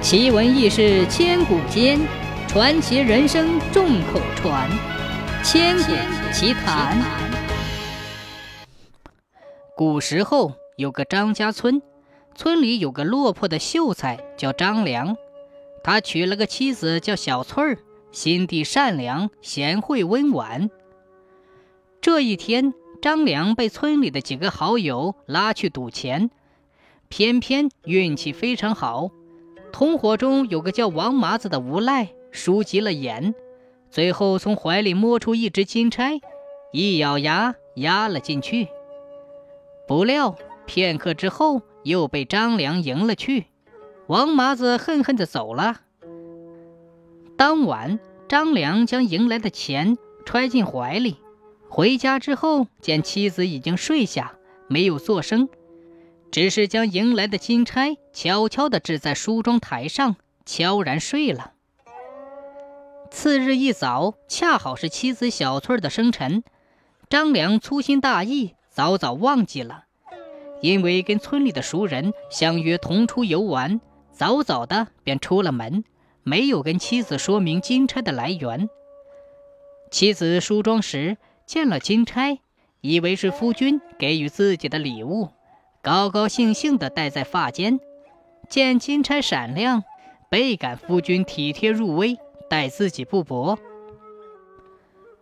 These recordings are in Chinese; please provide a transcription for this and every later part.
奇闻异事千古间，传奇人生众口传。千古奇谈。古时候有个张家村，村里有个落魄的秀才叫张良，他娶了个妻子叫小翠儿，心地善良，贤惠温婉。这一天，张良被村里的几个好友拉去赌钱，偏偏运气非常好。同伙中有个叫王麻子的无赖，输急了眼，最后从怀里摸出一只金钗，一咬牙压了进去。不料片刻之后，又被张良赢了去。王麻子恨恨地走了。当晚，张良将赢来的钱揣进怀里，回家之后见妻子已经睡下，没有作声。只是将迎来的金钗悄悄地置在梳妆台上，悄然睡了。次日一早，恰好是妻子小翠的生辰，张良粗心大意，早早忘记了。因为跟村里的熟人相约同出游玩，早早的便出了门，没有跟妻子说明金钗的来源。妻子梳妆时见了金钗，以为是夫君给予自己的礼物。高高兴兴地戴在发间，见金钗闪亮，倍感夫君体贴入微，待自己不薄。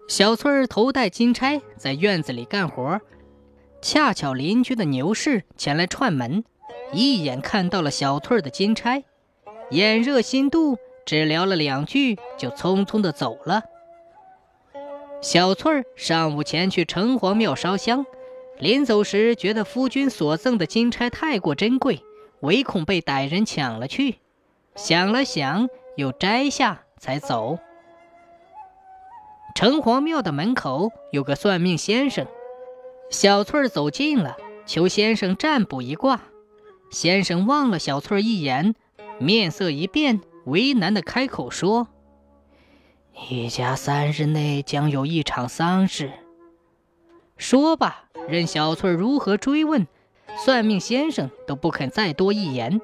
小翠儿头戴金钗，在院子里干活，恰巧邻居的牛氏前来串门，一眼看到了小翠儿的金钗，眼热心妒，只聊了两句，就匆匆地走了。小翠儿上午前去城隍庙烧香。临走时，觉得夫君所赠的金钗太过珍贵，唯恐被歹人抢了去。想了想，又摘下才走。城隍庙的门口有个算命先生，小翠儿走近了，求先生占卜一卦。先生望了小翠儿一眼，面色一变，为难的开口说：“一家三日内将有一场丧事。”说罢。任小翠如何追问，算命先生都不肯再多一言。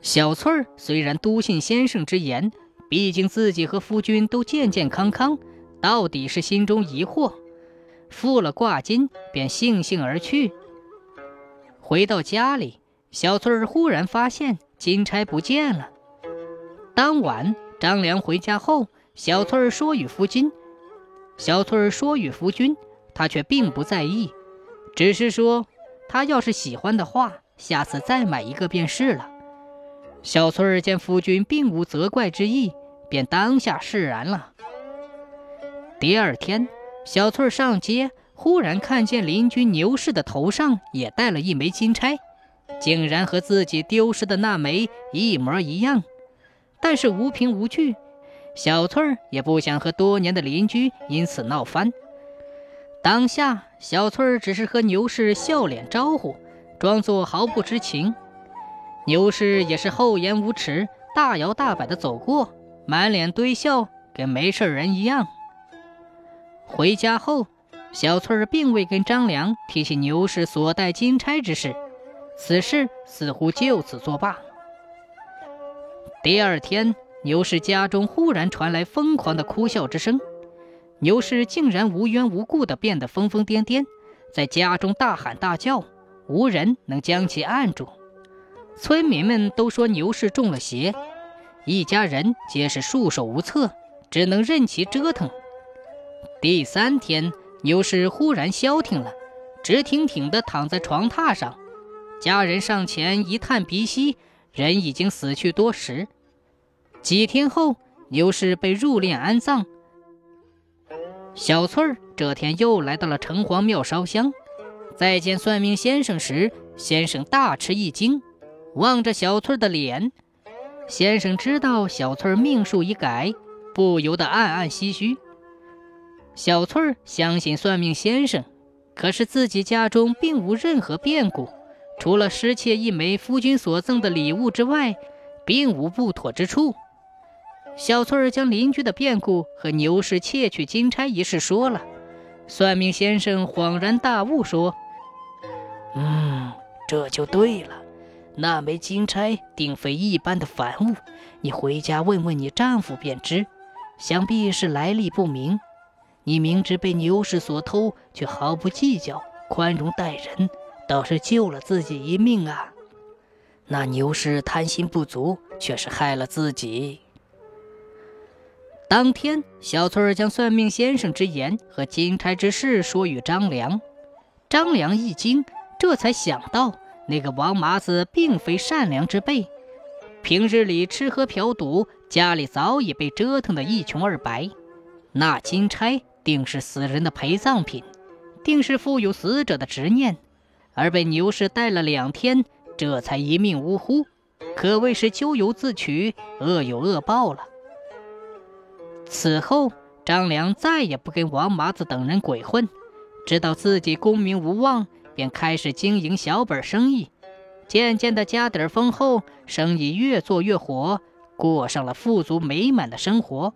小翠儿虽然笃信先生之言，毕竟自己和夫君都健健康康，到底是心中疑惑，付了挂金便悻悻而去。回到家里，小翠儿忽然发现金钗不见了。当晚，张良回家后，小翠儿说与夫君，小翠儿说与夫君。他却并不在意，只是说：“他要是喜欢的话，下次再买一个便是了。”小翠儿见夫君并无责怪之意，便当下释然了。第二天，小翠儿上街，忽然看见邻居牛氏的头上也戴了一枚金钗，竟然和自己丢失的那枚一模一样。但是无凭无据，小翠儿也不想和多年的邻居因此闹翻。当下，小翠儿只是和牛氏笑脸招呼，装作毫不知情。牛氏也是厚颜无耻，大摇大摆地走过，满脸堆笑，跟没事人一样。回家后，小翠儿并未跟张良提起牛氏所带金钗之事，此事似乎就此作罢。第二天，牛氏家中忽然传来疯狂的哭笑之声。牛氏竟然无缘无故地变得疯疯癫癫，在家中大喊大叫，无人能将其按住。村民们都说牛氏中了邪，一家人皆是束手无策，只能任其折腾。第三天，牛氏忽然消停了，直挺挺地躺在床榻上。家人上前一探鼻息，人已经死去多时。几天后，牛氏被入殓安葬。小翠儿这天又来到了城隍庙烧香，再见算命先生时，先生大吃一惊，望着小翠儿的脸，先生知道小翠儿命数已改，不由得暗暗唏嘘。小翠儿相信算命先生，可是自己家中并无任何变故，除了失窃一枚夫君所赠的礼物之外，并无不妥之处。小翠儿将邻居的变故和牛氏窃取金钗一事说了，算命先生恍然大悟，说：“嗯，这就对了。那枚金钗定非一般的凡物，你回家问问你丈夫便知，想必是来历不明。你明知被牛氏所偷，却毫不计较，宽容待人，倒是救了自己一命啊！那牛氏贪心不足，却是害了自己。当天，小翠儿将算命先生之言和金钗之事说与张良。张良一惊，这才想到那个王麻子并非善良之辈，平日里吃喝嫖赌，家里早已被折腾得一穷二白。那金钗定是死人的陪葬品，定是负有死者的执念，而被牛氏带了两天，这才一命呜呼，可谓是咎由自取，恶有恶报了。此后，张良再也不跟王麻子等人鬼混，知道自己功名无望，便开始经营小本生意。渐渐的，家底丰厚，生意越做越火，过上了富足美满的生活。